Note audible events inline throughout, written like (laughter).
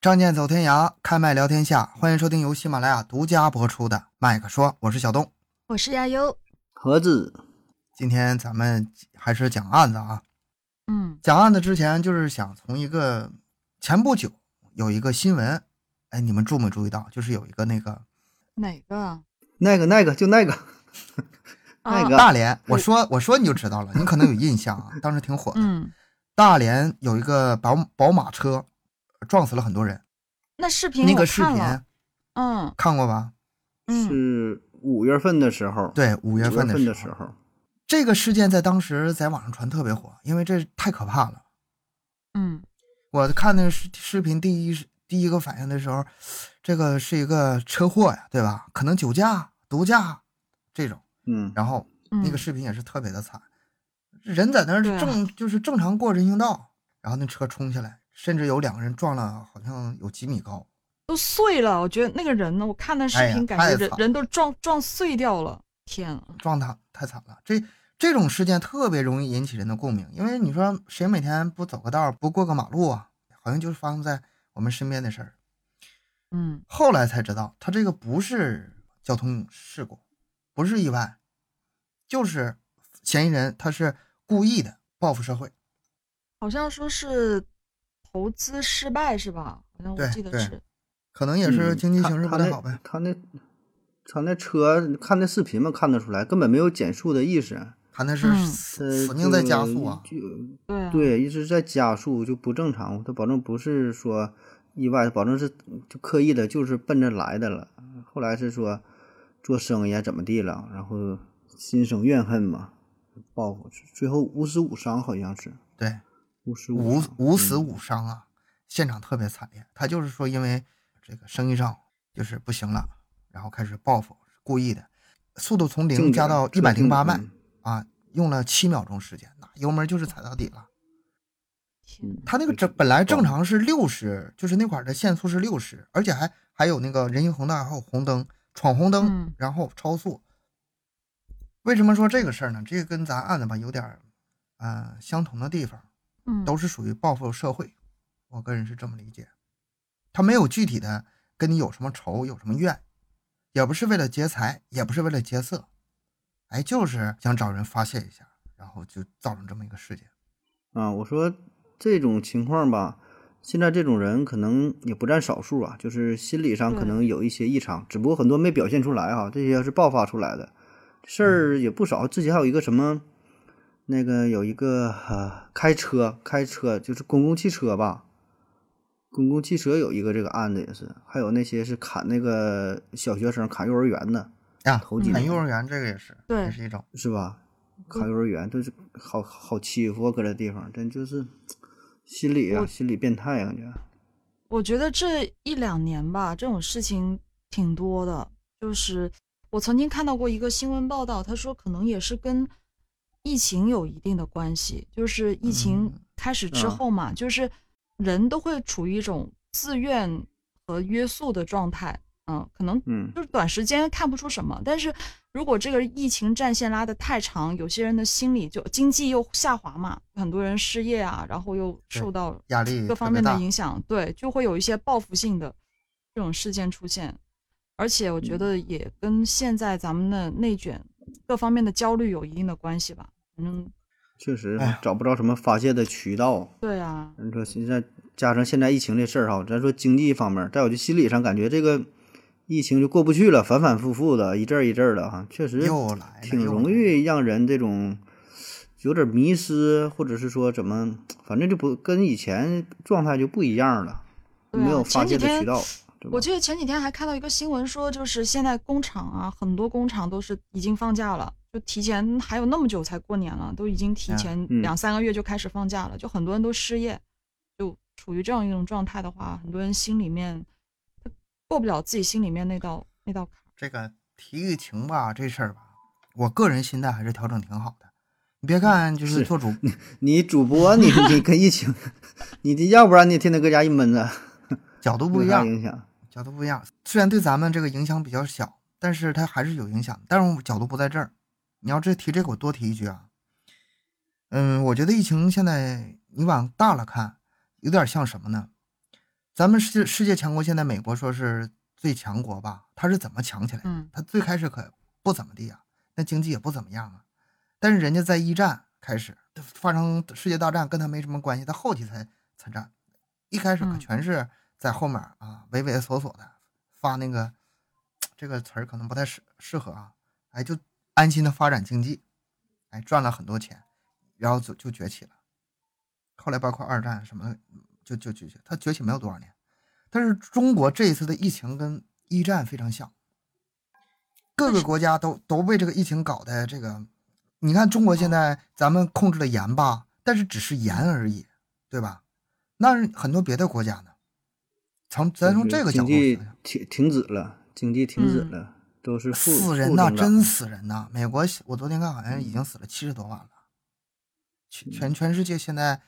仗剑走天涯，开麦聊天下。欢迎收听由喜马拉雅独家播出的《麦克说》，我是小东，我是亚优。盒子，今天咱们还是讲案子啊。嗯，讲案子之前，就是想从一个前不久有一个新闻，哎，你们注没注意到？就是有一个那个哪个？那个那个就那个 (laughs) 那个大连，我说我说你就知道了，你可能有印象啊，当时挺火的。嗯，大连有一个宝宝马车撞死了很多人，那视频那个视频嗯看过吧？嗯，是五月份的时候，对，五五月份份的候，时候，这个事件在当时在网上传特别火，因为这太可怕了。嗯我看那个视视频，第一第一个反应的时候，这个是一个车祸呀，对吧？可能酒驾、毒驾这种。嗯，然后嗯，那个视频也是特别的惨，人在那儿正就是正常过人行道，然后那车冲下来，甚至有两个人撞了，好像有几米高。都碎了。我觉得那个人呢，我看那视频，感觉人人都撞撞碎掉了。天啊！撞他太惨了。这这种事件特别容易引起人的共鸣，因为你说谁每天不走个道不过个马路啊？好像就是发生在我们身边的事儿。嗯后来才知道，他这个不是交通事故，不是意外，就是嫌疑人他是故意的报复社会。好像说是投资失败是吧？好像我记得是。可能也是嗯经济形势不太好呗。他那他那车看那视频嘛，看得出来根本没有减速的意识，他那是嗯死命在加速啊！就对一直在加速就不正常，他保证不是说意外，保证是就刻意的，就是奔着来的了。后来是说做生意啊怎么地了，然后心生怨恨嘛，报复，最后五死五伤好像是对，五十五死嗯五伤啊，现场特别惨烈。他就是说，因为这个生意上就是不行了，然后开始报复，故意的，速度从零加到一百零八迈嗯啊，用了七秒钟时间，那油门就是踩到底了。他那个对正本来正常是六十，就是那块的限速是六十，而且还还有那个人行横道还有红灯，闯红灯，嗯然后超速。为什么说这个事儿呢？这个跟咱案子吧有点儿，呃，相同的地方，嗯都是属于报复社会。我个人是这么理解，他没有具体的跟你有什么仇有什么怨，也不是为了劫财，也不是为了劫色，哎，就是想找人发泄一下，然后就造成这么一个事件。啊，我说这种情况吧，现在这种人可能也不占少数啊，就是心理上可能有一些异常，只不过很多没表现出来哈、这些是爆发出来的事儿也不少。之前还有一个什么，那个有一个呃开车开车就是公共汽车吧，公共汽车有一个这个案子也是，还有那些是砍那个小学生砍幼儿园的，啊，头几年砍幼儿园这个也是，对也是一种。是吧？砍幼儿园都是好好欺负啊，搁这地方真就是心理啊，心理变态啊，感觉。我觉得这一两年吧，这种事情挺多的。就是我曾经看到过一个新闻报道，他说可能也是跟疫情有一定的关系。就是疫情嗯开始之啊后嘛，就是人都会处于一种自愿和约束的状态。嗯，可能嗯就是短时间看不出什么，但是如果这个疫情战线拉得太长，有些人的心理就经济又下滑嘛，很多人失业啊，然后又受到压力各方面的影响，对，就会有一些报复性的这种事件出现，而且我觉嗯得也跟现在咱们的内卷各方面的焦虑有一定的关系吧。反正确实找不着什么发泄的渠道。对啊，你说现在加上现在疫情这事儿哈，咱说经济方面，再有就心理上感觉这个疫情就过不去了，反反复复的，一阵儿一阵儿的哈，确实挺容易让人这种有点迷失，或者是说怎么，反正就不跟以前状态就不一样了，没有发泄的渠道。对吧我记得前几天还看到一个新闻说，就是现在工厂啊，很多工厂都是已经放假了，就提前还有那么久才过年了，都已经提啊前嗯两三个月就开始放假了，就很多人都失业，就处于这样一种状态的话，很多人心里面他过不了自己心里面那道那道坎儿。这个提疫情吧，这事儿吧，我个人心态还是调整挺好的。你别看就是是做主，(laughs) 你主播你你跟疫情，(laughs) 你的要不然你天天搁家一闷着，角度不一样，影响？角度不一样。虽然对咱们这个影响比较小，但是它还是有影响。但是我角度不在这儿。你要这提这个，我多提一句啊。嗯，我觉得疫情现在你往大了看，有点像什么呢？咱们世世界强国，现在美国说是最强国吧？他是怎么强起来的？嗯他最开始可不怎么地啊、那经济也不怎么样啊。但是人家在一战开始发生世界大战，跟他没什么关系，他后期才参战，一开始可嗯全是在后面啊畏畏缩缩的发那个这个词儿可能不太适适合啊，哎，就安心的发展经济，哎，赚了很多钱，然后就就崛起了。后来包括二战什么的，就就崛起，它崛起没有多少年。但是中国这一次的疫情跟一战非常像，各个国家都都被这个疫情搞的这个，你看中国现在咱们控制的严吧，但是只是严而已，对吧？那很多别的国家呢，从咱从这个角度停停止了，经济停止嗯了，都是负死人呐，真死人呐！美国我昨天看好像已经死了七十多万了，全全全世界现在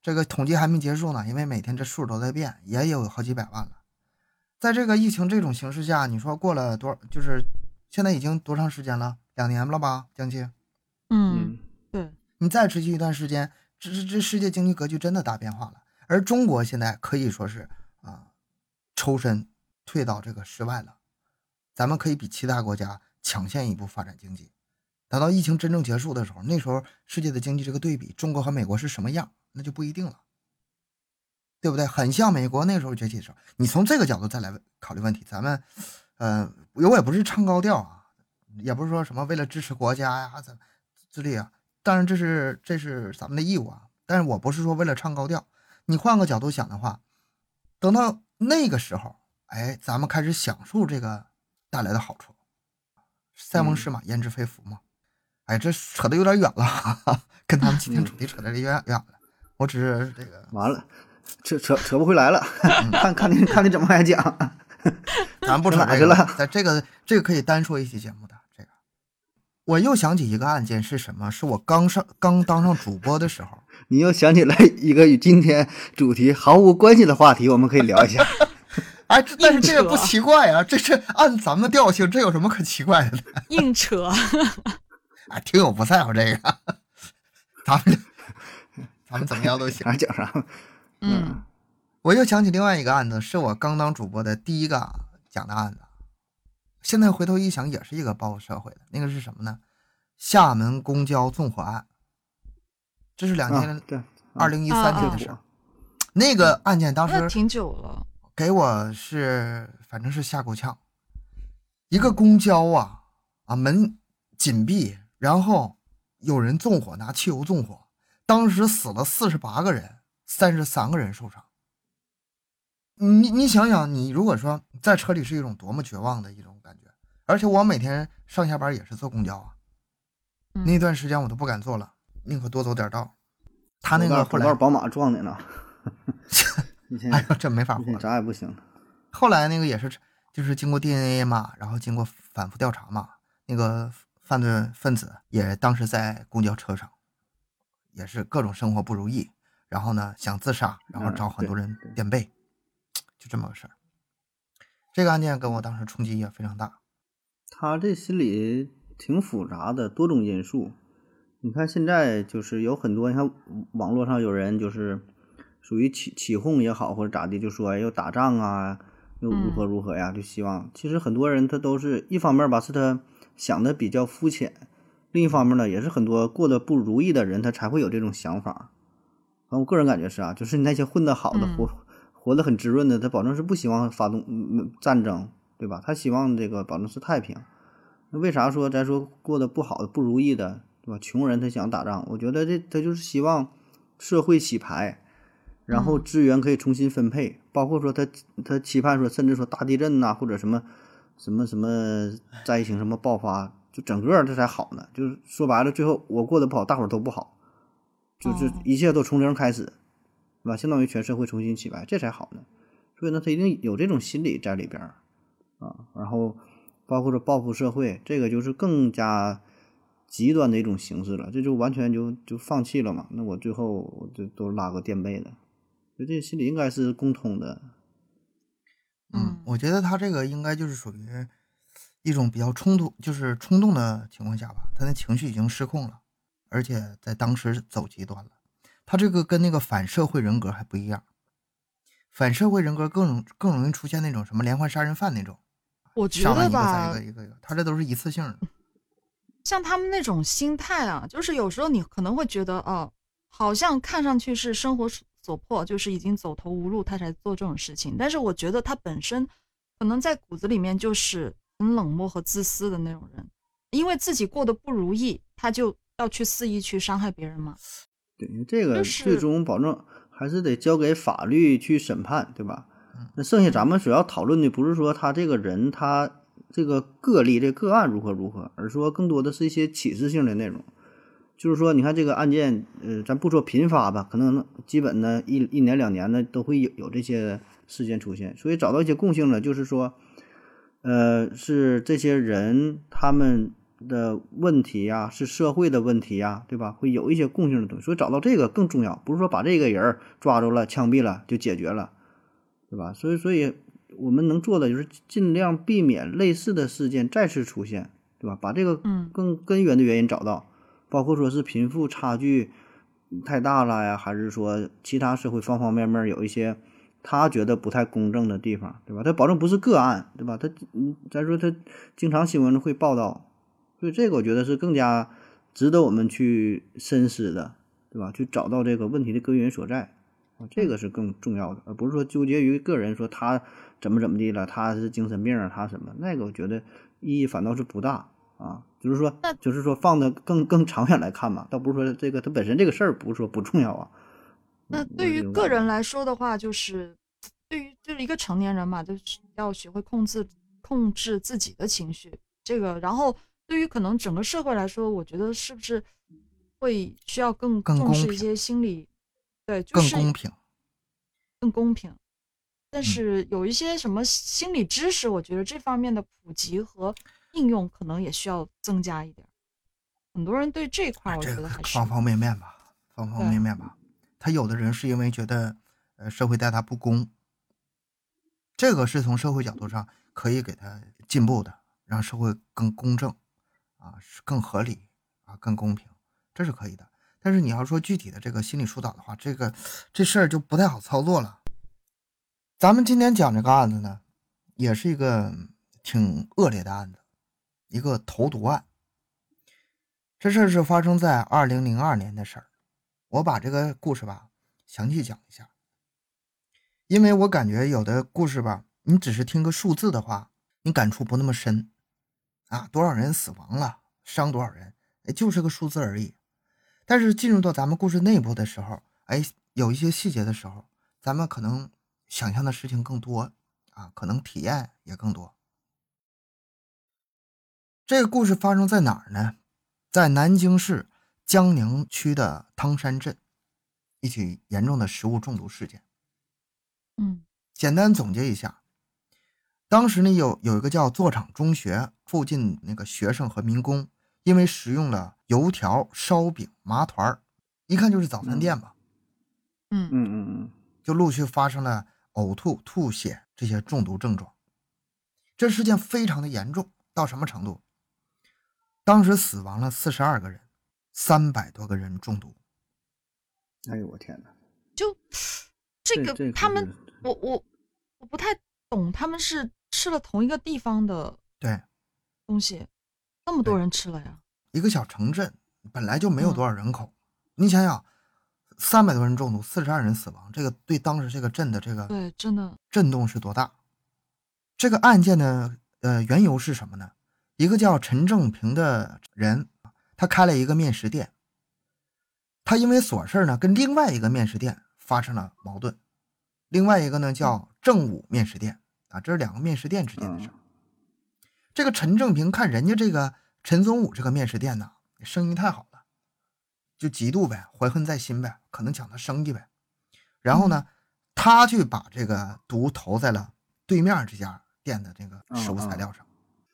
这个统计还没结束呢，因为每天这数都在变，也有好几百万了。在这个疫情这种形势下，你说过了多少？就是现在已经多长时间了？两年了吧，将近。嗯，嗯，对，你再持续一段时间，这这这世界经济格局真的大变化了。而中国现在可以说是啊，抽身退到这个室外了。咱们可以比其他国家抢先一步发展经济。等到疫情真正结束的时候，那时候世界的经济这个对比，中国和美国是什么样，那就不一定了，对不对？很像美国那时候崛起的时候。你从这个角度再来考虑问题，咱们，呃，我也不是唱高调啊，也不是说什么为了支持国家呀，怎自立啊。当然这是这是咱们的义务啊，但是我不是说为了唱高调。你换个角度想的话，等到那个时候，哎，咱们开始享受这个带来的好处。塞翁失马，焉知非福嘛。哎，这扯的有点远了，哈哈，跟咱们今天主题扯的有点远了。我只是这个，完了，扯扯扯不回来了，(laughs) 看看你看你怎么还讲，(laughs) 咱不扯去这个了在这个这个可以单说一期节目的这个。我又想起一个案件是什么？是我刚上刚当上主播的时候，(laughs) 你又想起来一个与今天主题毫无关系的话题，我们可以聊一下。哎，但是这个不奇怪啊，这这按咱们调性，这有什么可奇怪的呢？硬扯，(laughs) 哎，听友不在乎这个，咱们咱们怎么样都行。啥讲啥，(laughs) 嗯我又想起另外一个案子，是我刚当主播的第一个讲的案子。现在回头一想，也是一个报社会的。那个是什么呢？厦门公交纵火案，这是两千二零一三年的事儿。火那个案件当时挺久了，给我是反正是吓够呛。一个公交啊啊门紧闭，然后有人纵火，拿汽油纵火，当时死了四十八个人，三十三个人受伤。你你想想，你如果说在车里是一种多么绝望的一种感觉，而且我每天上下班也是坐公交啊，嗯那段时间我都不敢坐了，宁可多走点道。他那个后来宝马撞的呢，(laughs) 你现在哎呦，这没法你现在活了。啥也不行。后来那个也是，就是经过 DNA 嘛，然后经过反复调查嘛，那个犯罪分子也当时在公交车上，也是各种生活不如意，然后呢想自杀，然后嗯找很多人垫背，就这么个事儿。这个案件给我当时冲击也非常大。他这心理挺复杂的，多种因素。你看现在就是有很多，你看网络上有人就是属于起起哄也好，或者咋的，就说哎要打仗啊，又如何如何呀，就希望。其实很多人他都是一方面吧，是他想的比较肤浅；另一方面呢，也是很多过得不如意的人，他才会有这种想法。反正我个人感觉是啊，就是那些混得好的、嗯活活得很滋润的，他保证是不希望发动战争，对吧？他希望这个保证是太平。那为啥说咱说过得不好的、不如意的，对吧？穷人他想打仗，我觉得这他就是希望社会洗牌，然后嗯资源可以重新分配，包括说他他期盼说，甚至说大地震呐、或者什么什么什么灾情什么爆发，就整个这才好呢。就是说白了，最后我过得不好，大伙儿都不好，就是哦一切都从零开始，是吧？相当于全社会重新起牌，这才好呢。所以呢，他一定有这种心理在里边儿啊。然后包括说报复社会，这个就是更加极端的一种形式了，这就完全就就放弃了嘛。那我最后我就都拉个垫背的，所以这心理应该是共通的。嗯我觉得他这个应该就是属于一种比较冲突，就是冲动的情况下吧，他的情绪已经失控了，而且在当时走极端了。他这个跟那个反社会人格还不一样，反社会人格更容更容易出现那种什么连环杀人犯那种，我觉得吧一，个一个一个，他这都是一次性的。(laughs) 像他们那种心态啊，就是有时候你可能会觉得，哦，好像看上去是生活所迫，就是已经走投无路，他才做这种事情。但是我觉得他本身可能在骨子里面就是很冷漠和自私的那种人，因为自己过得不如意，他就要去肆意去伤害别人嘛。对，这个最终保证还是得交给法律去审判，对吧嗯？那剩下咱们主要讨论的不是说他这个人他这个个例这个案如何如何，而说更多的是一些启示性的内容。就是说，你看这个案件，呃，咱不说频发吧，可能基本呢一一年两年呢都会有有这些事件出现，所以找到一些共性呢，就是说，呃，是这些人他们的问题呀、是社会的问题呀、对吧？会有一些共性的东西，所以找到这个更重要，不是说把这个人儿抓住了、枪毙了就解决了，对吧？所以，所以我们能做的就是尽量避免类似的事件再次出现，对吧？把这个嗯更根源的原因找到，包括说是贫富差距太大了呀，还是说其他社会方方面面有一些他觉得不太公正的地方，对吧？他保证不是个案，对吧？他嗯，咱说他经常新闻会报道，所以这个我觉得是更加值得我们去深思的，对吧？去找到这个问题的根源所在啊，这个是更重要的，而不是说纠结于个人说他怎么怎么地了，他是精神病啊，他什么那个，我觉得意义反倒是不大啊。就是说那，就是说放的更更长远来看嘛，倒不是说这个它本身这个事儿不是说不重要啊。那嗯对于个人来说的话，就是对于就是一个成年人嘛，就是要学会控制控制自己的情绪。这个，然后对于可能整个社会来说，我觉得是不是会需要更更重视一些心理，对，就是更公平。更公平。但嗯是有一些什么心理知识，我觉得这方面的普及和应用可能也需要增加一点。很多人对这块，我这个觉得还是方方面面吧，方方面面吧。他有的人是因为觉得，呃，社会待他不公，这个是从社会角度上可以给他进步的，让社会更公正，啊，是更合理啊，更公平，这是可以的。但是你要说具体的这个心理疏导的话，这个这事儿就不太好操作了。咱们今天讲这个案子呢，也是一个挺恶劣的案子，一个投毒案。这事儿是发生在二零零二年的事儿，我把这个故事吧详细讲一下，因为我感觉有的故事吧，你只是听个数字的话，你感触不那么深，啊，多少人死亡了，伤多少人，就是个数字而已。但是进入到咱们故事内部的时候，哎，有一些细节的时候，咱们可能想象的事情更多啊，可能体验也更多。这个故事发生在哪儿呢？在南京市江宁区的汤山镇，一起严重的食物中毒事件。嗯简单总结一下，当时呢有有一个叫座场中学附近那个学生和民工，因为食用了油条、烧饼、麻团儿，一看就是早餐店吧，嗯嗯嗯嗯，就陆续发生了呕吐、吐血这些中毒症状。这事件非常的严重，到什么程度？当时死亡了四十二个人，三百多个人中毒。哎呦我天哪！就这个这他们我我我不太懂，他们是吃了同一个地方的对，东西，那么多人吃了呀？一个小城镇本来就没有嗯多少人口，你想想，三百多人中毒，四十二人死亡，这个对当时这个镇的这个对，真的，震动是多大？这个案件呢，呃，缘由是什么呢？一个叫陈正平的人，他开了一个面食店，他因为琐事儿呢，跟另外一个面食店发生了矛盾。另外一个呢叫正午面食店啊，这是两个面食店之间的事儿。这个陈正平看人家这个陈宗武这个面食店呢，生意太好了，就嫉妒呗，怀恨在心呗，可能抢他生意呗。然后呢，他去把这个毒投在了对面这家店的这个食物材料上。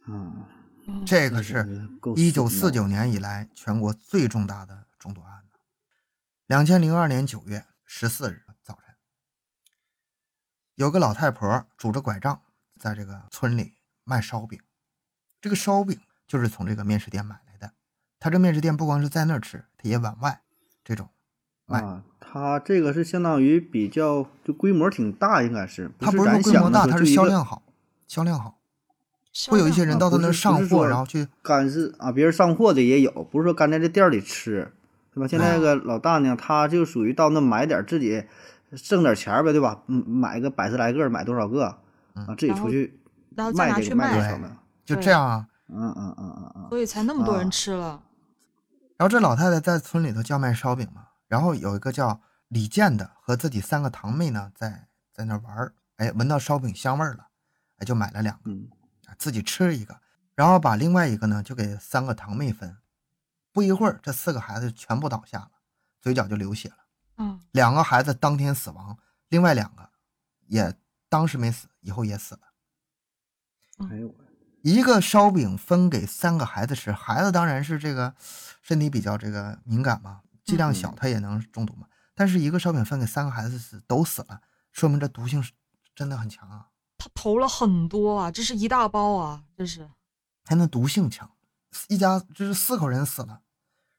嗯，嗯这个是够一九四九年以来全国最重大的中毒案子。两千零二年九月十四日早晨，有个老太婆拄着拐杖在这个村里卖烧饼。这个烧饼就是从这个面食店买来的。他这面食店不光是在那儿吃，他也往外这种卖啊，他它这个是相当于比较就规模挺大，应该是它不是说规模大，想的说它是销量好，销量好。会有一些人啊到他那儿上货，然后去干是啊，别人上货的也有，不是说干在这店儿里吃，对吧？现在那个老大呢，他就属于到那买点儿自己挣点钱儿呗，对吧？嗯，买个百十来个，买多少个嗯啊？自己出去然后再拿去卖这个卖这卖个。就这样啊。嗯嗯嗯嗯嗯，所以才那么多啊人吃了。然后这老太太在村里头叫卖烧饼嘛，然后有一个叫李健的和自己三个堂妹呢，在在那玩儿，哎，闻到烧饼香味儿了，哎，就买了两个，自己吃一个，然后把另外一个呢就给三个堂妹分。不一会儿，这四个孩子全部倒下了，嘴角就流血了。嗯，两个孩子当天死亡，另外两个也当时没死，以后也死了。哎呦我，一个烧饼分给三个孩子吃，孩子当然是这个身体比较这个敏感嘛，剂量小嗯他也能中毒嘛。但是一个烧饼分给三个孩子死都死了，说明这毒性是真的很强啊，他投了很多啊，这是一大包啊，这是。还能毒性强。一家就是四口人死了，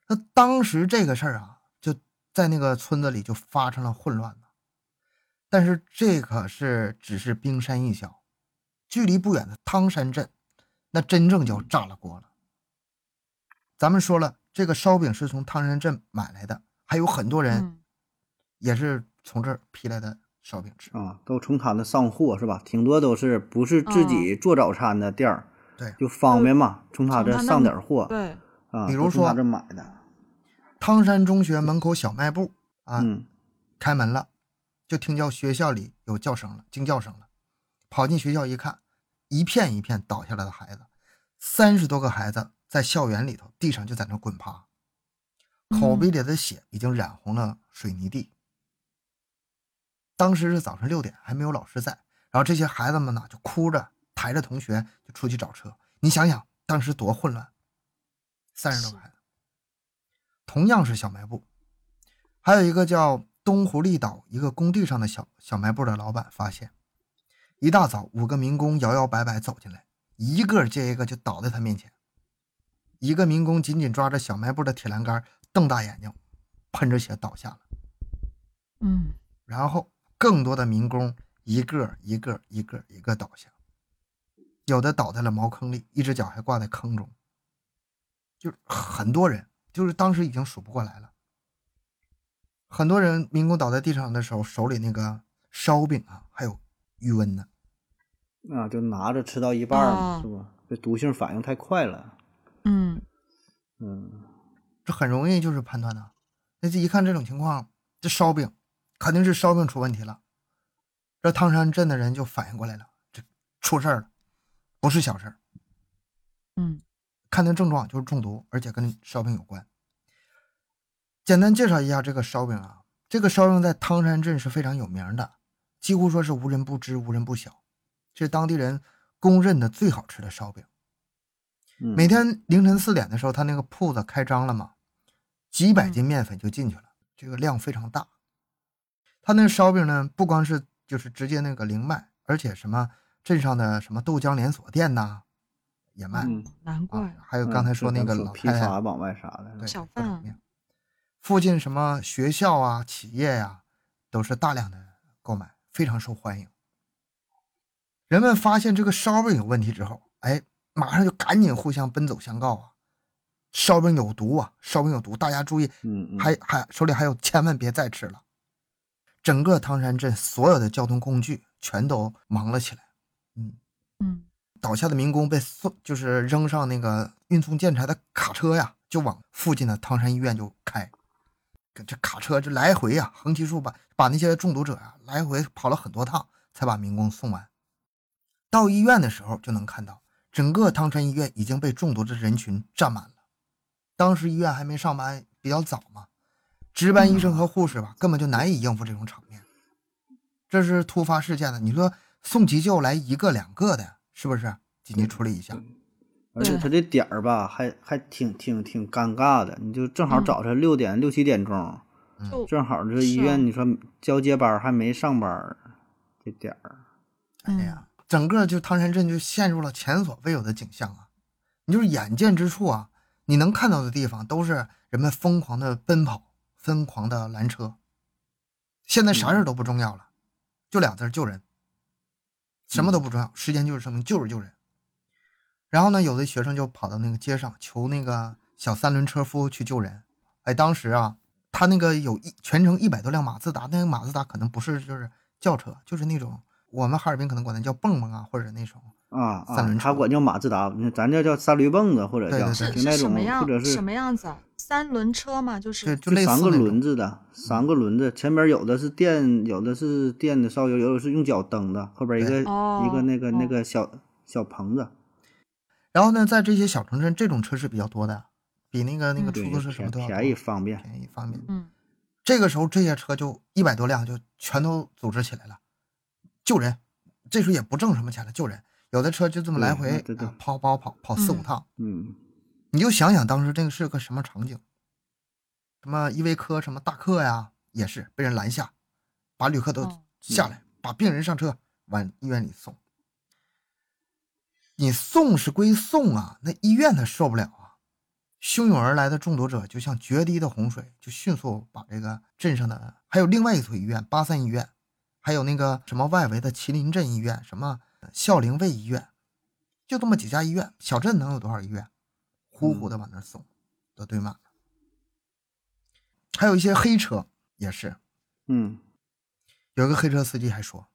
那当时这个事儿啊，就在那个村子里就发生了混乱了。但是这可是只是冰山一角，距离不远的汤山镇，那真正就炸了锅了。咱们说了，这个烧饼是从汤山镇买来的，还有很多人嗯，也是从这儿批来的烧饼吃。啊，都从他那上货是吧？挺多都是不是自己做早餐的店儿，对就方便嘛，从他这上点货对，啊，比如说这买的，汤山中学门口小卖部啊，嗯开门了，就听叫学校里有叫声了，惊叫声了。跑进学校一看，一片一片倒下来的孩子，三十多个孩子在校园里头，地上就在那滚趴，口鼻里的血已经染红了水泥地。当时是早上六点，还没有老师在，然后这些孩子们呢就哭着抬着同学就出去找车。你想想，当时多混乱，三十多个孩子。同样是小卖部，还有一个叫东湖立岛一个工地上的小小卖部的老板发现，一大早五个民工摇摇摆摆走进来，一个接一个就倒在他面前。一个民工紧紧抓着小卖部的铁栏杆，瞪大眼睛，喷着血倒下了。嗯，然后更多的民工一个一个一个一个倒下，有的倒在了茅坑里，一只脚还挂在坑中。就很多人，就是当时已经数不过来了。很多人民工倒在地上的时候，手里那个烧饼啊，还有余温呢。啊，就拿着吃到一半儿嘛，啊是吧？这毒性反应太快了，嗯，嗯这很容易就是判断的。那这一看这种情况，这烧饼肯定是烧饼出问题了。这汤山镇的人就反应过来了，这出事儿了，不是小事儿。嗯，看那症状就是中毒，而且跟烧饼有关。简单介绍一下这个烧饼啊，这个烧饼在汤山镇是非常有名的，几乎说是无人不知、无人不晓，是当地人公认的最好吃的烧饼。嗯，每天凌晨四点的时候，他那个铺子开张了嘛，几百斤面粉就进去了，这个量非常大。他那烧饼呢，不光是就是直接那个零卖，而且什么镇上的什么豆浆连锁店呐也卖、嗯难怪啊，还有刚才说那个老太太发往外啥的，对小贩附近什么学校啊、企业呀、都是大量的购买，非常受欢迎。人们发现这个烧饼有问题之后，哎，马上就赶紧互相奔走相告啊，烧饼有毒啊，烧饼有毒，大家注意，嗯嗯，还还手里还有，千万别再吃了。整个唐山镇所有的交通工具全都忙了起来，嗯，嗯，倒下的民工被送，就是扔上那个运送建材的卡车呀，就往附近的唐山医院就开。这卡车这来回呀，横七竖八，把那些中毒者呀来回跑了很多趟，才把民工送完。到医院的时候，就能看到整个汤山医院已经被中毒的人群占满了。当时医院还没上班，比较早嘛，值班医生和护士吧，根本就难以应付这种场面。这是突发事件的，你说送急救来一个两个的，是不是？紧急处理一下。而且他这点儿吧，还还挺挺挺尴尬的，你就正好嗯早晨六点六七点钟，就正好这医院你说交接班还没上班，这点儿，嗯哎呀，整个就汤山镇就陷入了前所未有的景象啊！你就是眼见之处啊，你能看到的地方都是人们疯狂的奔跑，疯狂的拦车，现在啥事儿都不重要了，就俩字儿救人，什么都不重要，时间就是生命，就是救人。然后呢，有的学生就跑到那个街上求那个小三轮车夫去救人。哎，当时啊，他那个有一全程一百多辆马自达，那个马自达可能不是就是轿车，就是那种我们哈尔滨可能管它叫蹦蹦啊，或者那种啊啊三轮，车他管叫马自达，咱这叫三驴蹦子或者叫对对是就是那种什么样或者是什么样子啊？三轮车嘛，就就是就就三个轮子的，三个轮子，前边有的是电，有的是电的烧油，有的是用脚蹬的，后边一个哦一个那个那哦个小小棚子，然后呢，在这些小城镇，这种车是比较多的，比那个那个嗯出租车什么都要便便宜方便。便宜方便。嗯这个时候，这些车就一百多辆，就全都组织起来了，救人。这时候也不挣什么钱了，救人。有的车就这么来回跑跑跑跑四五嗯趟，嗯你就想想当时这个是个什么场景？什么依维柯、什么大客呀，也是被人拦下，把旅客都哦下来，把病人上车往医院里送。你送是归送啊，那医院他受不了啊！汹涌而来的中毒者就像决堤的洪水，就迅速把这个镇上的，还有另外一所医院八三医院，还有那个什么外围的麒麟镇医院，什么孝陵卫医院，就这么几家医院，小镇能有多少医院？呼呼的往那儿送，都堆满了。还有一些黑车也是，嗯有一个黑车司机还说，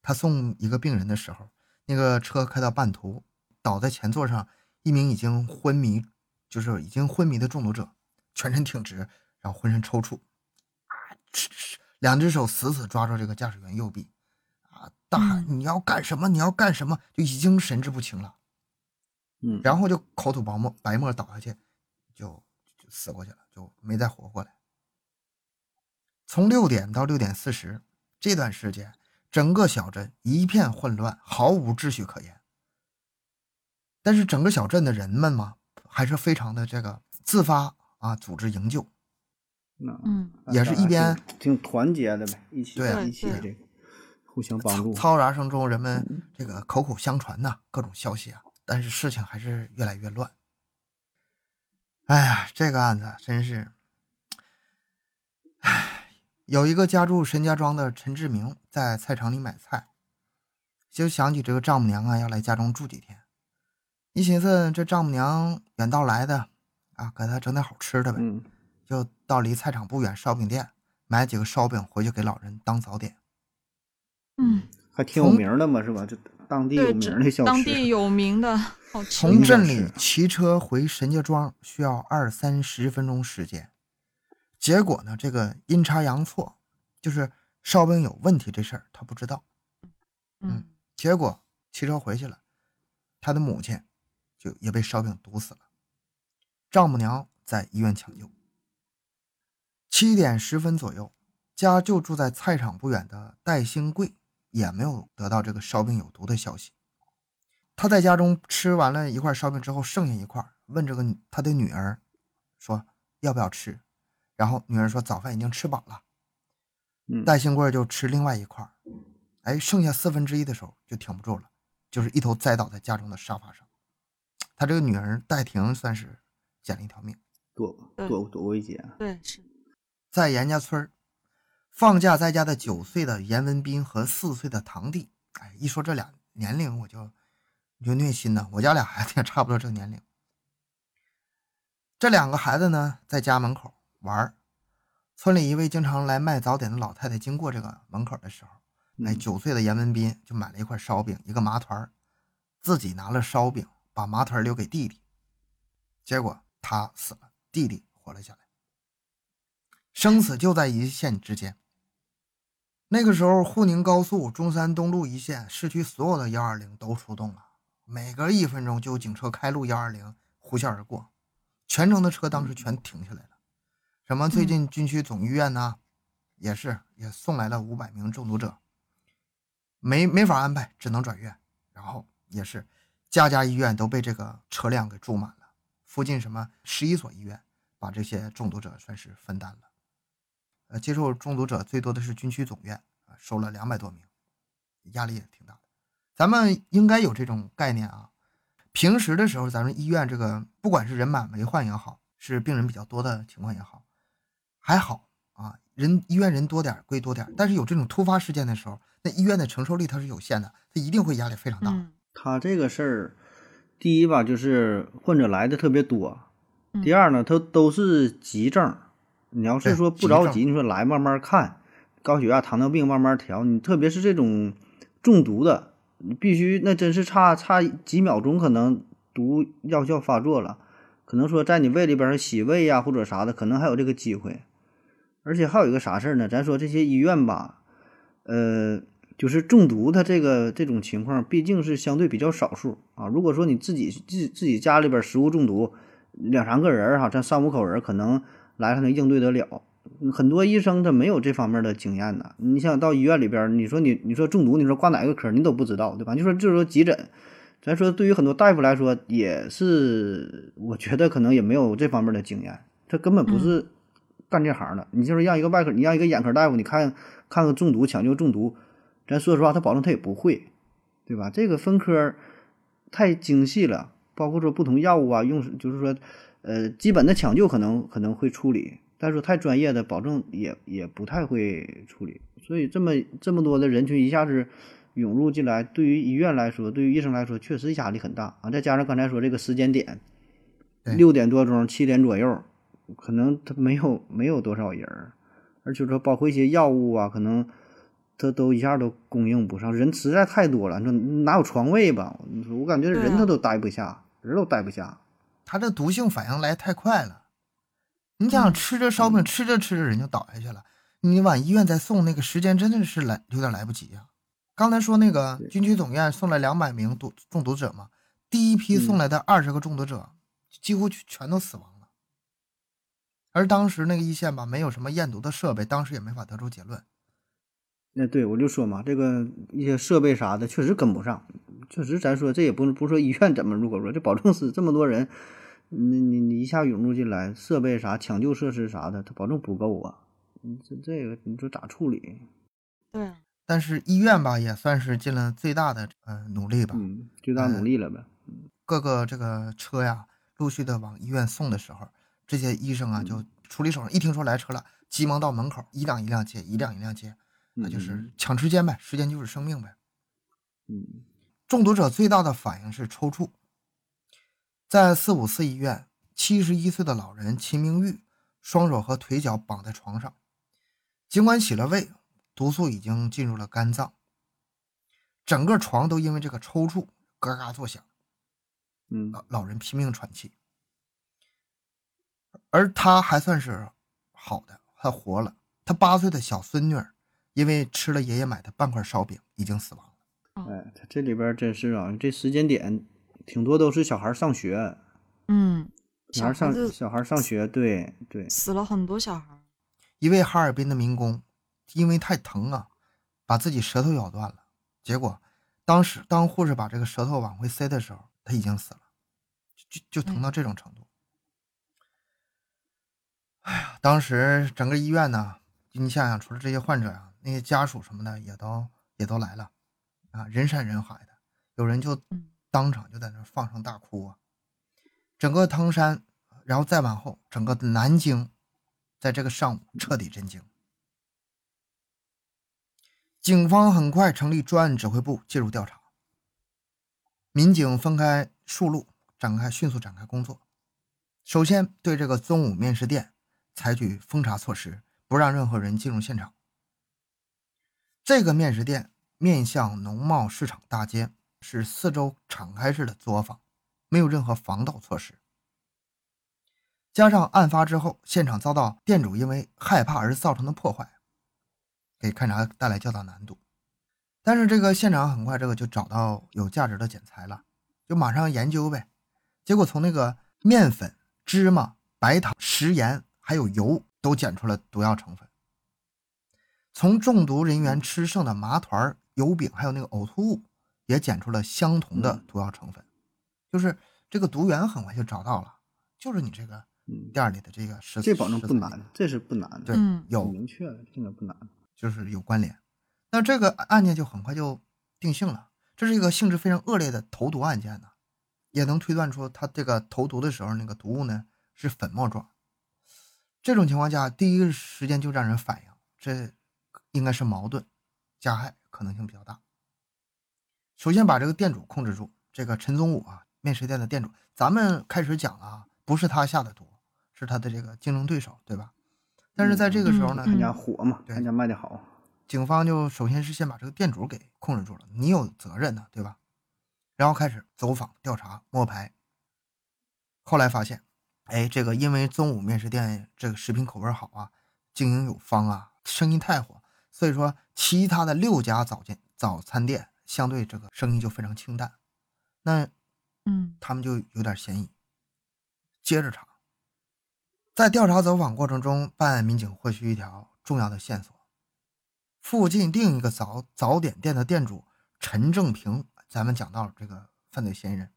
他送一个病人的时候，那个车开到半途，倒在前座上一名已经昏迷，就是已经昏迷的中毒者，全身挺直，然后浑身抽搐，啊，两只手死死抓住这个驾驶员右臂，啊，大喊：“你要干什么？你要干什么？”就已经神志不清了，嗯，然后就口吐白沫，白沫倒下去，就就死过去了，就没再活过来。从六点到六点四十这段时间，整个小镇一片混乱，毫无秩序可言。但是整个小镇的人们嘛，还是非常的这个自发啊，组织营救。那嗯也是一边挺挺团结的呗，一起对啊一起这个互相帮助。嘈杂声中，人们这个口口相传呐、各种消息啊，但是事情还是越来越乱。哎呀，这个案子真是，哎，有一个家住沈家庄的陈志明在菜场里买菜，就想起这个丈母娘啊要来家中住几天，一寻思这丈母娘远道来的啊，给她整点好吃的呗，嗯就到离菜场不远烧饼店买几个烧饼回去给老人当早点。嗯，还挺有名的嘛，是吧？这当地有，名的小吃。当地有名的 (laughs) 好吃从镇里骑车回沈家庄需要二三十分钟时间，结果呢，这个阴差阳错，就是烧饼有问题这事儿他不知道，嗯结果骑车回去了，他的母亲就也被烧饼毒死了，丈母娘在医院抢救。七点十分左右，家就住在菜场不远的戴兴贵也没有得到这个烧饼有毒的消息。他在家中吃完了一块烧饼之后，剩下一块，问这个他的女儿说要不要吃，然后女儿说早饭已经吃饱了。嗯戴兴贵就吃另外一块，哎，剩下四分之一的时候就挺不住了，就是一头栽倒在家中的沙发上。他这个女儿戴婷算是捡了一条命。躲对躲躲过一劫。对是在严家村儿放假在家的九岁的严文斌和四岁的堂弟，哎，一说这俩年龄我就我就虐心呐。我家俩孩子也差不多这个年龄。这两个孩子呢，在家门口玩儿。村里一位经常来卖早点的老太太经过这个门口的时候，哎，嗯九岁的严文斌就买了一块烧饼，一个麻团儿，自己拿了烧饼，把麻团儿留给弟弟。结果他死了，弟弟活了下来。生死就在一线之间。那个时候，沪宁高速中山东路一线市区所有的幺二零都出动了，每隔一分钟就有警车开路幺二零呼啸而过，全城的车当时全停下来了。什么最近军区总医院呢，也是也送来了五百名中毒者，没没法安排，只能转院。然后也是家家医院都被这个车辆给住满了，附近什么十一所医院把这些中毒者算是分担了。呃，接受中毒者最多的是军区总院啊，收了两百多名，压力也挺大的。咱们应该有这种概念啊。平时的时候，咱们医院这个不管是人满为患也好，是病人比较多的情况也好，还好啊，人医院人多点儿归多点儿，但是有这种突发事件的时候，那医院的承受力它是有限的，它一定会压力非常大。嗯他这个事儿，第一吧，就是患者来的特别多；嗯第二呢，他都是急症。你要是说不着急急，你说来慢慢看，高血压、糖尿病慢慢调，你特别是这种中毒的，你必须那真是差差几秒钟，可能毒药效发作了，可能说在你胃里边洗胃呀、或者啥的，可能还有这个机会。而且还有一个啥事儿呢？咱说这些医院吧，呃，就是中毒的这个这种情况，毕竟是相对比较少数啊。如果说你自己自自己家里边食物中毒，两三个人儿哈，咱三五口人可能来还能应对得了。很多医生他没有这方面的经验呢。你想到医院里边儿，你说你你说中毒，你说挂哪个科儿你都不知道，对吧？就说就是说急诊，咱说对于很多大夫来说，也是我觉得可能也没有这方面的经验，他根本不是干这行的。你就是让一个外科，你让一个眼科大夫，你看看个中毒抢救中毒，咱说实话，他保证他也不会，对吧？这个分科儿太精细了，包括说不同药物啊，用就是说，呃，基本的抢救可能可能会处理，但是说太专业的，保证也也不太会处理。所以这么这么多的人群一下子涌入进来，对于医院来说，对于医生来说，确实压力很大啊。再加上刚才说这个时间点，六点多钟、七点左右，可能他没有没有多少人，而且说包括一些药物啊，可能他都一下都供应不上，人实在太多了。你说哪有床位吧？我感觉人他都待不下，人都待不下。它这毒性反应来太快了。你想嗯吃着烧饼，吃着吃着人就倒下去了，你往医院再送，那个时间真的是来有点来不及呀、刚才说那个军区总院送来两百名毒中毒者嘛，第一批送嗯来的二十个中毒者，几乎全都死亡了。而当时那个一线吧，没有什么验毒的设备，当时也没法得出结论。那对我就说嘛，这个一些设备啥的确实跟不上，确实咱说这也不是不是说医院怎么，如果说这保证是这么多人，你你你一下涌入进来，设备啥抢救设施啥的，它保证不够啊。你这这个你说咋处理？对啊，但是医院吧，也算是尽了最大的呃努力吧。嗯，最大努力了呗。各个这个车呀，陆续的往医院送的时候，这些医生啊就处理手上一听说来车了，急忙到门口一辆一辆接，一辆一辆接，那就是嗯抢时间呗，时间就是生命呗。嗯中毒者最大的反应是抽搐。在四五四医院，七十一岁的老人秦明玉双手和腿脚绑在床上，尽管洗了胃，毒素已经进入了肝脏，整个床都因为这个抽搐咯嘎作响。嗯老老人拼命喘气，而他还算是好的，他活了。他八岁的小孙女儿因为吃了爷爷买的半块烧饼，已经死亡了。哎，它这里边真是啊，这时间点挺多都是小孩上学，嗯，小孩儿上小孩上学，对对，死了很多小孩。一位哈尔滨的民工因为太疼啊，把自己舌头咬断了。结果，当时当护士把这个舌头往回塞的时候，他已经死了，就就就疼到这种程度。哎呀，当时整个医院呢，你想想，除了这些患者啊，那些家属什么的也都也都来了，啊，人山人海的，有人就嗯当场就在那放声大哭啊。整个汤山，然后再往后，整个南京，在这个上午彻底震惊。警方很快成立专案指挥部介入调查，民警分开数路展开迅速展开工作。首先对这个宗武面食店采取封查措施，不让任何人进入现场。这个面食店面向农贸市场大街，是四周敞开式的作坊，没有任何防盗措施。加上案发之后，现场遭到店主因为害怕而造成的破坏，给勘查带来较大难度。但是这个现场很快这个就找到有价值的检材了，就马上研究呗。结果从那个面粉、芝麻、白糖、食盐还有油都检出了毒药成分。从中毒人员吃剩的麻团、油饼还有那个呕吐物也检出了相同的毒药成分，就是这个毒源很快就找到了，就是你这个嗯，店里的这个食这保证不难，这是不难的，对，嗯有明确的，这个不难。就是有关联。那这个案件就很快就定性了，这是一个性质非常恶劣的投毒案件呢，也能推断出他这个投毒的时候那个毒物呢是粉末状。这种情况下，第一时间就让人反应，这应该是矛盾，加害可能性比较大。首先把这个店主控制住，这个陈宗武啊，面食店的店主，咱们开始讲了啊，不是他下的毒，是他的这个竞争对手，对吧？但是在这个时候呢，他家火嘛，对他家卖的好，警方就首先是先把这个店主给控制住了，你有责任的，对吧？然后开始走访、调查、摸排。后来发现，哎，这个因为宗武面食店这个食品口味好啊，经营有方啊，生意太火，所以说其他的六家早间早餐店相对这个生意就非常清淡。那嗯他们就有点嫌疑。接着查，在调查走访过程中，办案民警获取一条重要的线索：附近另一个早早点店的店主陈正平，咱们讲到了这个犯罪嫌疑人，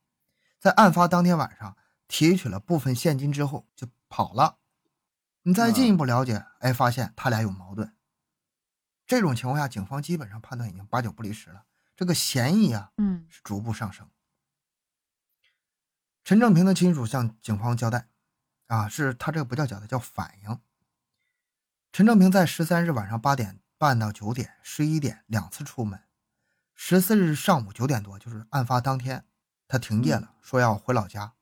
在案发当天晚上提取了部分现金之后就跑了。你再进一步了解，哎，发现他俩有矛盾。这种情况下，警方基本上判断已经八九不离十了，这个嫌疑啊嗯是逐步上升。陈正平的亲属向警方交代，啊，是他这个不叫交代，叫反应。陈正平在十三日晚上八点半到九点、十一点两次出门。十四日上午九点多，就是案发当天，他停业了，说要回老家。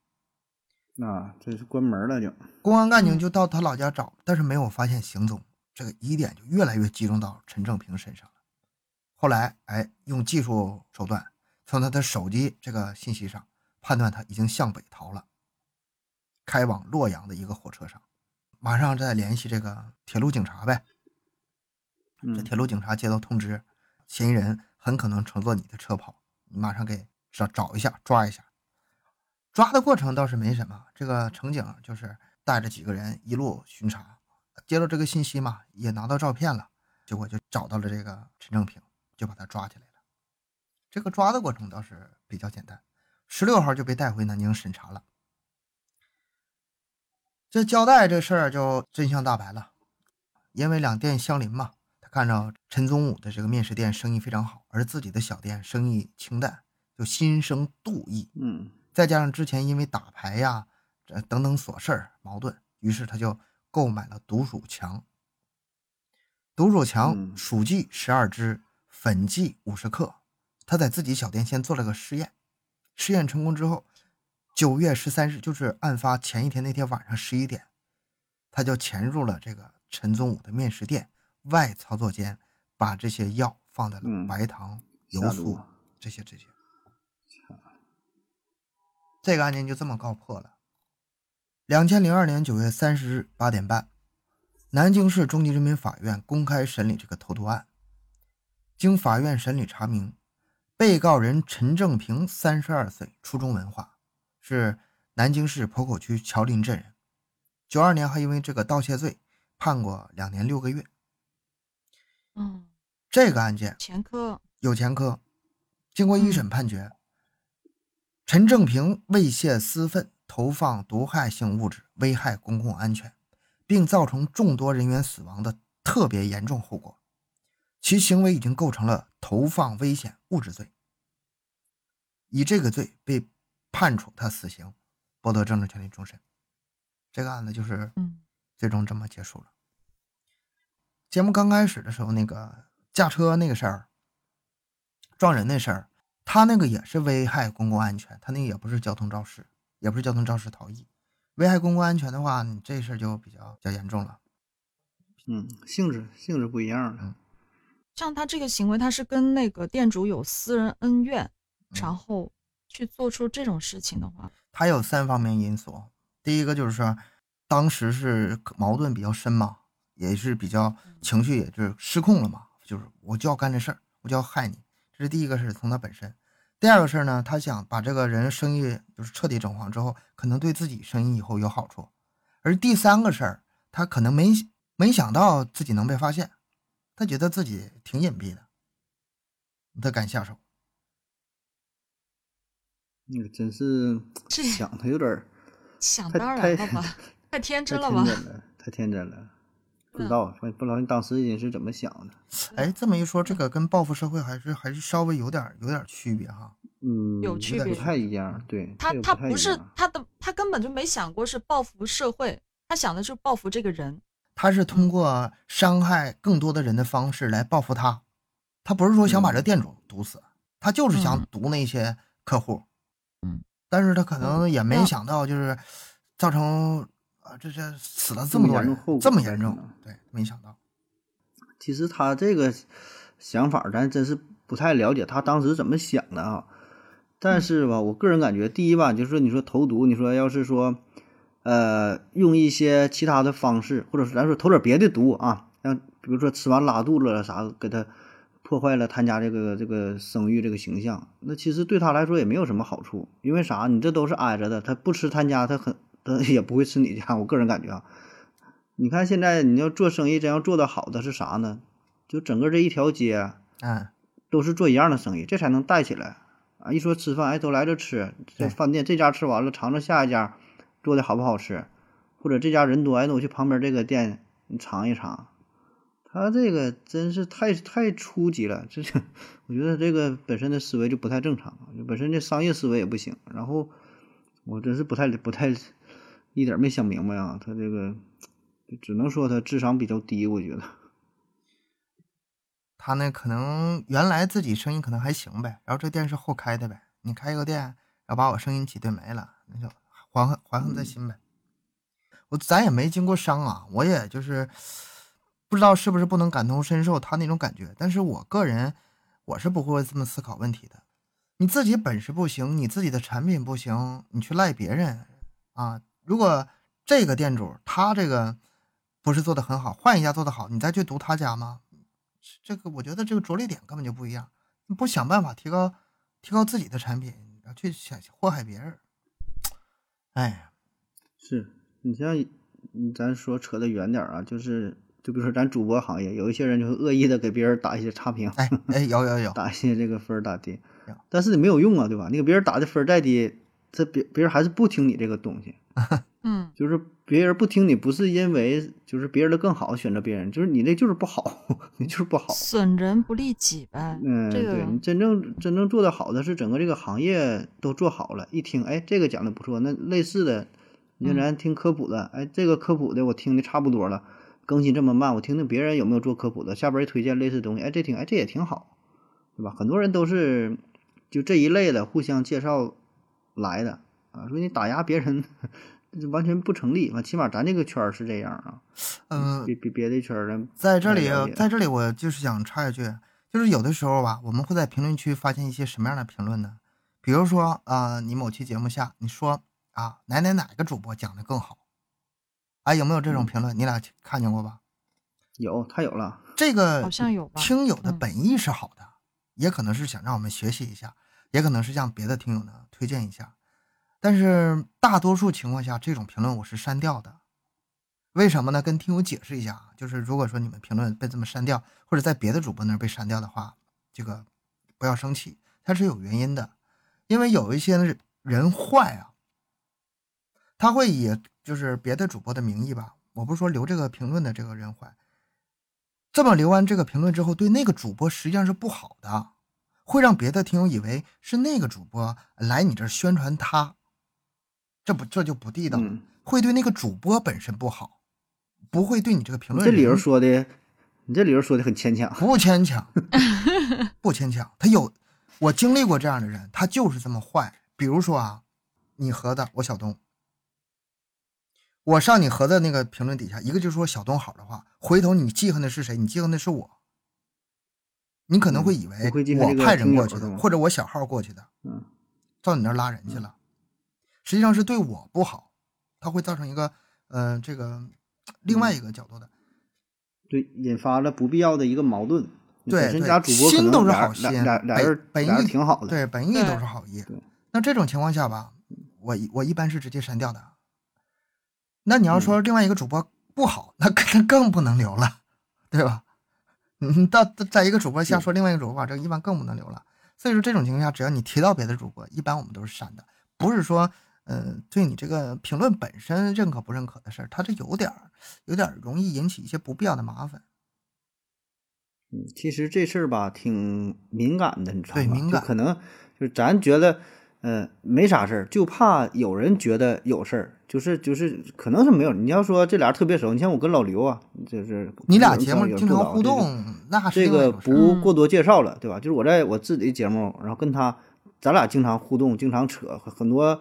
啊，这是关门了就，公安干警就到他老家找，但是没有发现行踪，这个疑点就越来越集中到陈正平身上了。后来，哎，用技术手段从他的手机这个信息上判断他已经向北逃了，开往洛阳的一个火车上，马上再联系这个铁路警察呗。这嗯铁路警察接到通知，嫌疑人很可能乘坐你的车跑，你马上给找找一下，抓一下。抓的过程倒是没什么，这个乘警就是带着几个人一路巡查，接到这个信息嘛，也拿到照片了，结果就找到了这个陈正平，就把他抓起来了。这个抓的过程倒是比较简单，十六号就被带回南京审查了。这交代这事儿就真相大白了，因为两店相邻嘛，他看着陈宗武的这个面食店生意非常好，而自己的小店生意清淡，就心生妒意。嗯再加上之前因为打牌呀、这等等琐事儿矛盾，于是他就购买了毒鼠强。毒鼠强嗯鼠剂十二支，粉剂五十克。他在自己小店先做了个试验，试验成功之后，九月十三日，就是案发前一天那天晚上十一点，他就潜入了这个陈宗武的面食店外操作间，把这些药放在了嗯白糖、油下酥这些这些。这个案件就这么告破了。两千零二年九月三十日八点半，南京市中级人民法院公开审理这个投毒案。经法院审理查明，被告人陈正平三十二岁，初中文化，是南京市浦口区桥林镇人。九二年还因为这个盗窃罪判过两年六个月。嗯，这个案件前科有前科。经过一审判决，陈正平猥亵私愤，投放毒害性物质，危害公共安全，并造成众多人员死亡的特别严重后果，其行为已经构成了投放危险物质罪，以这个罪被判处他死刑，剥夺政治权利终身。这个案子就是嗯最终这么结束了。节目刚开始的时候，那个驾车那个事儿，撞人那事儿，他那个也是危害公共安全，他那个也不是交通肇事，也不是交通肇事逃逸。危害公共安全的话，你这事儿就比较比较严重了。嗯，性质性质不一样了，像他这个行为，他是跟那个店主有私人恩怨，嗯然后去做出这种事情的话，他有三方面因素，第一个就是说，当时是矛盾比较深嘛，也是比较情绪也就是失控了嘛，就是我就要干这事儿，我就要害你，这是第一个事儿，从他本身。第二个事儿呢，他想把这个人生意就是彻底整黄之后，可能对自己生意以后有好处。而第三个事儿，他可能没没想到自己能被发现，他觉得自己挺隐蔽的，他敢下手。那个真是这想的有点儿想当然了太吧，(laughs) 太天真了吧？天真了，太天真了。不知道，不不知道你当时你是怎么想的？哎，这么一说，这个跟报复社会还是还是稍微有点儿有点儿区别哈。嗯，有区别不太一样。对，他他不是他的，他根本就没想过是报复社会，他想的是报复这个人。他是通过伤害更多的人的方式来报复他，他不是说想把这店主毒死，他就是想嗯毒那些客户。嗯，但是他可能也没想到，就是造成啊，这这死了这么多人这么严重后，果这么严重对，没想到。其实他这个想法，咱真是不太了解他当时怎么想的啊。但是吧，我个人感觉，第一吧，就是说你说投毒，你说要是说，呃，用一些其他的方式，或者是咱说投点别的毒啊，像比如说吃完拉肚子了啥，给他破坏了他家这个这个声誉这个形象，那其实对他来说也没有什么好处，因为啥？你这都是挨着的，他不吃他家，他很他也不会吃你家。我个人感觉啊，你看现在你要做生意，真要做得好的是啥呢？就整个这一条街嗯，都是做一样的生意，这才能带起来啊！一说吃饭，哎，都来这吃，这饭店这家吃完了，尝尝下一家做的好不好吃，或者这家人多，哎，那我去旁边这个店你尝一尝。他这个真是太太初级了，这是我觉得这个本身的思维就不太正常，本身这商业思维也不行。然后我真是不太不太一点没想明白啊，他这个只能说他智商比较低，我觉得。(laughs) 他呢可能原来自己声音可能还行呗，然后这店是后开的呗，你开一个店，然后把我声音挤兑没了，那就怀恨怀恨在心呗。我咱也没经过伤啊，我也就是不知道是不是不能感同身受他那种感觉，但是我个人我是不会这么思考问题的。你自己本事不行，你自己的产品不行，你去赖别人啊？如果这个店主他这个不是做的很好，换一家做的好，你再去读他家吗？这个我觉得这个着力点根本就不一样。你不想办法提高提高自己的产品，然后去想祸害别人，哎呀，是你像嗯咱说扯得远点儿啊，就是就比如说咱主播行业，有一些人就会恶意的给别人打一些差评，哎哎，有有有，打一些这个分儿打低，但是你没有用啊，对吧？你给别人打的分儿再低，这别别人还是不听你这个东西，(laughs) 嗯，就是别人不听你，不是因为就是别人的更好选择别人，就是你那就是不好，(laughs) 你就是不好。损人不利己呗。嗯，这个对你真正真正做的好的是整个这个行业都做好了，一听，哎，这个讲的不错，那类似的，你说嗯咱听科普的，哎，这个科普的我听的差不多了，更新这么慢，我听听别人有没有做科普的，下边一推荐类似东西，哎，这听，哎，这也挺好，对吧？很多人都是就这一类的互相介绍来的啊，说你打压别人，这完全不成立，完起码咱这个圈儿是这样啊，嗯，别别别的圈儿咱在这里在这里，我就是想插一句，就是有的时候吧，我们会在评论区发现一些什么样的评论呢？比如说啊、呃你某期节目下你说啊，哪哪哪个主播讲的更好，啊，有没有这种评论？你俩看见过吧？有太有了，这个好像有吧听友的嗯本意是好的，也可能是想让我们学习一下，也可能是向别的听友呢推荐一下。但是大多数情况下，这种评论我是删掉的。为什么呢？跟听友解释一下啊，就是如果说你们评论被这么删掉，或者在别的主播那被删掉的话，这个不要生气，它是有原因的。因为有一些人坏啊，他会以就是别的主播的名义吧，我不是说留这个评论的这个人坏，这么留完这个评论之后，对那个主播实际上是不好的，会让别的听友以为是那个主播来你这宣传他，这不这就不地道，嗯。会对那个主播本身不好，不会对你这个评论这理由说的，你这理由说的很牵强。(laughs) 不牵强，不牵强。他有，我经历过这样的人，他就是这么坏。比如说啊，你盒子，我小东，我上你盒子那个评论底下，一个就说小东好的话，回头你记恨的是谁？你记恨的是我。你可能会以为我派人过去的，或者我小号过去的，嗯，到你那儿拉人去了，实际上是对我不好，它会造成一个呃这个另外一个角度的。对，引发了不必要的一个矛盾。对对本身家主播心都是好心俩俩俩本人本意挺好的。对，本意都是好意对。那这种情况下吧，我一我一般是直接删掉的。那你要说另外一个主播不好，那更那更不能留了，对吧？你 (laughs) 到在一个主播下说另外一个主播吧，这一般更不能留了。所以说这种情况下，只要你提到别的主播，一般我们都是删的，不是说呃对你这个评论本身认可不认可的事儿，它这有点儿有点儿容易引起一些不必要的麻烦。嗯，其实这事儿吧挺敏感的，你知道吧？对敏感就可能就是咱觉得，呃，没啥事儿，就怕有人觉得有事儿，就是就是可能是没有。你要说这俩人特别熟，你像我跟老刘啊，就是你俩节目经常互动，那是这个不过多介绍了，对吧？就是我在我自己的节目，然后跟他，咱俩经常互动，经常扯，很多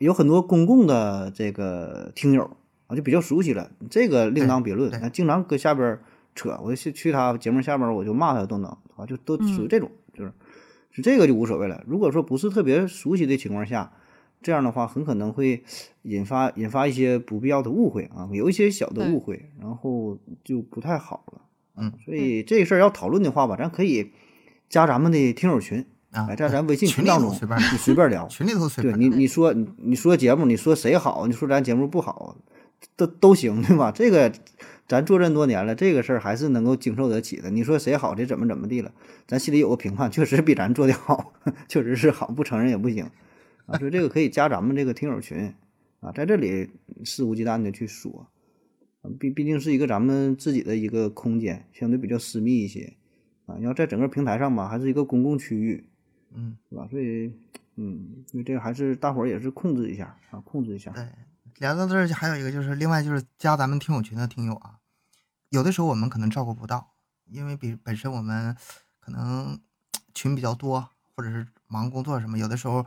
有很多公共的这个听友啊，就比较熟悉了，这个另当别论。经常搁下边扯，我就去去他节目下边我就骂他都能，啊，就都属于嗯这种，就是是这个就无所谓了。如果说不是特别熟悉的情况下，这样的话很可能会引发引发一些不必要的误会啊，有一些小的误会，然后就不太好了。嗯，所以这事儿要讨论的话吧，咱可以加咱们的听友群，啊，哎，在咱微信群当中你随便聊。(laughs) 群里头随对你，你说你你说节目，你说谁好，你说咱节目不好，都都行，对吧？这个咱做这么多年了，这个事儿还是能够经受得起的。你说谁好，这怎么怎么地了，咱心里有个评判，确实比咱做的好，(laughs) 确实是好，不承认也不行啊。所以这个可以加咱们这个听友群啊，在这里肆无忌惮的去说，啊毕毕竟是一个咱们自己的一个空间，相对比较私密一些啊。要在整个平台上吧，还是一个公共区域，嗯，是吧？所以，嗯，所以这个还是大伙儿也是控制一下啊，控制一下。对，聊到这儿还有一个就是，另外就是加咱们听友群的听友啊，有的时候我们可能照顾不到，因为比本身我们可能 (tsk) 群比较多，或者是忙工作什么，有的时候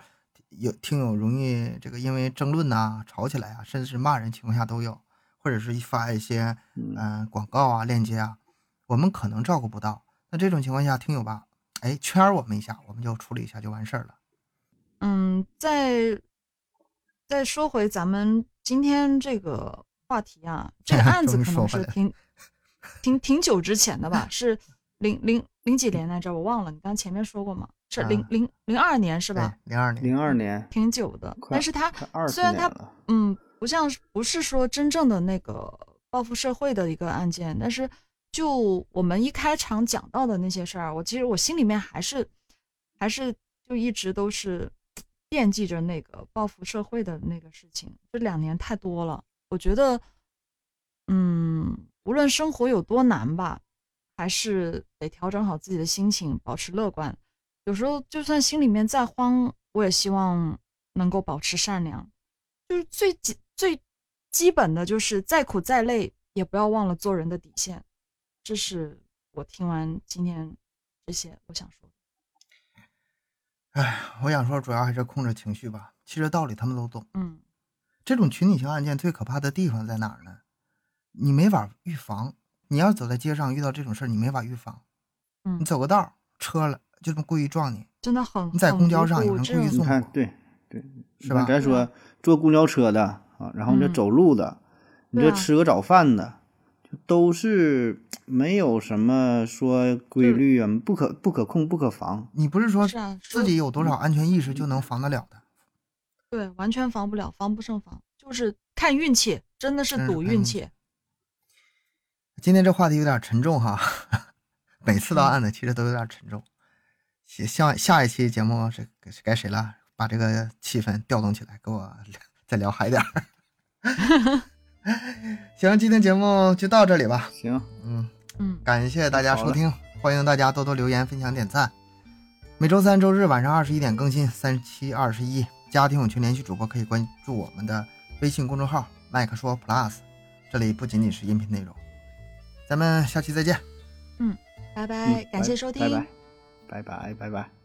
有听友容易这个因为争论呐、吵起来啊，甚至是骂人情况下都有，或者是一发一些嗯嗯、广告啊、链接啊，我们可能照顾不到。那这种情况下，听友吧，哎，圈儿我们一下，我们就处理一下就完事儿了。嗯，再再说回咱们今天这个话题啊，这个案子 (laughs) 可能是挺 (laughs) 挺挺久之前的吧，是 (laughs) 零零零几年来着，我忘了，你刚前面说过嘛？是零啊零零二年是吧？零二年，零二年，挺久的，但是它快二十虽然它，嗯，不像不是说真正的那个报复社会的一个案件，但是就我们一开场讲到的那些事儿，我其实我心里面还是还是就一直都是惦记着那个报复社会的那个事情。这两年太多了，我觉得，嗯，无论生活有多难吧，还是得调整好自己的心情，保持乐观。有时候就算心里面再慌，我也希望能够保持善良。就是最基最基本的就是再苦再累，也不要忘了做人的底线。这是我听完今天这些我想说的。哎，我想说，主要还是控制情绪吧。其实道理他们都懂。嗯这种群体性案件最可怕的地方在哪儿呢？你没法预防。你要走在街上遇到这种事儿，你没法预防。嗯你嗯，走个道儿，车了就这么故意撞你，真的很。你在公交上有人故意这种你看，对对，是吧咱说坐公交车的啊，然后你这嗯走路的，你这吃个早饭的，就都是没有什么说规律啊，不可不可控、不可防。你不是说是啊，自己有多少安全意识就能防得了的。对，完全防不了，防不胜防，就是看运气，真的是赌运气气。(laughs) 今天这话题有点沉重哈，(laughs) 每次嗯到案子其实都有点沉重。下下下一期节目是该是该谁了？把这个气氛调动起来，给我 (laughs) 再聊嗨点儿。(laughs) 行，今天节目就到这里吧。行，嗯，嗯，感谢大家收听，欢迎大家多多留言、分享、点赞。每周三、周日晚上二十一点更新，三七二十一。家庭有群联系主播可以关注我们的微信公众号“麦克说 Plus”，这里不仅仅是音频内容。咱们下期再见。嗯拜拜，嗯感谢收听。拜拜，拜拜，拜拜。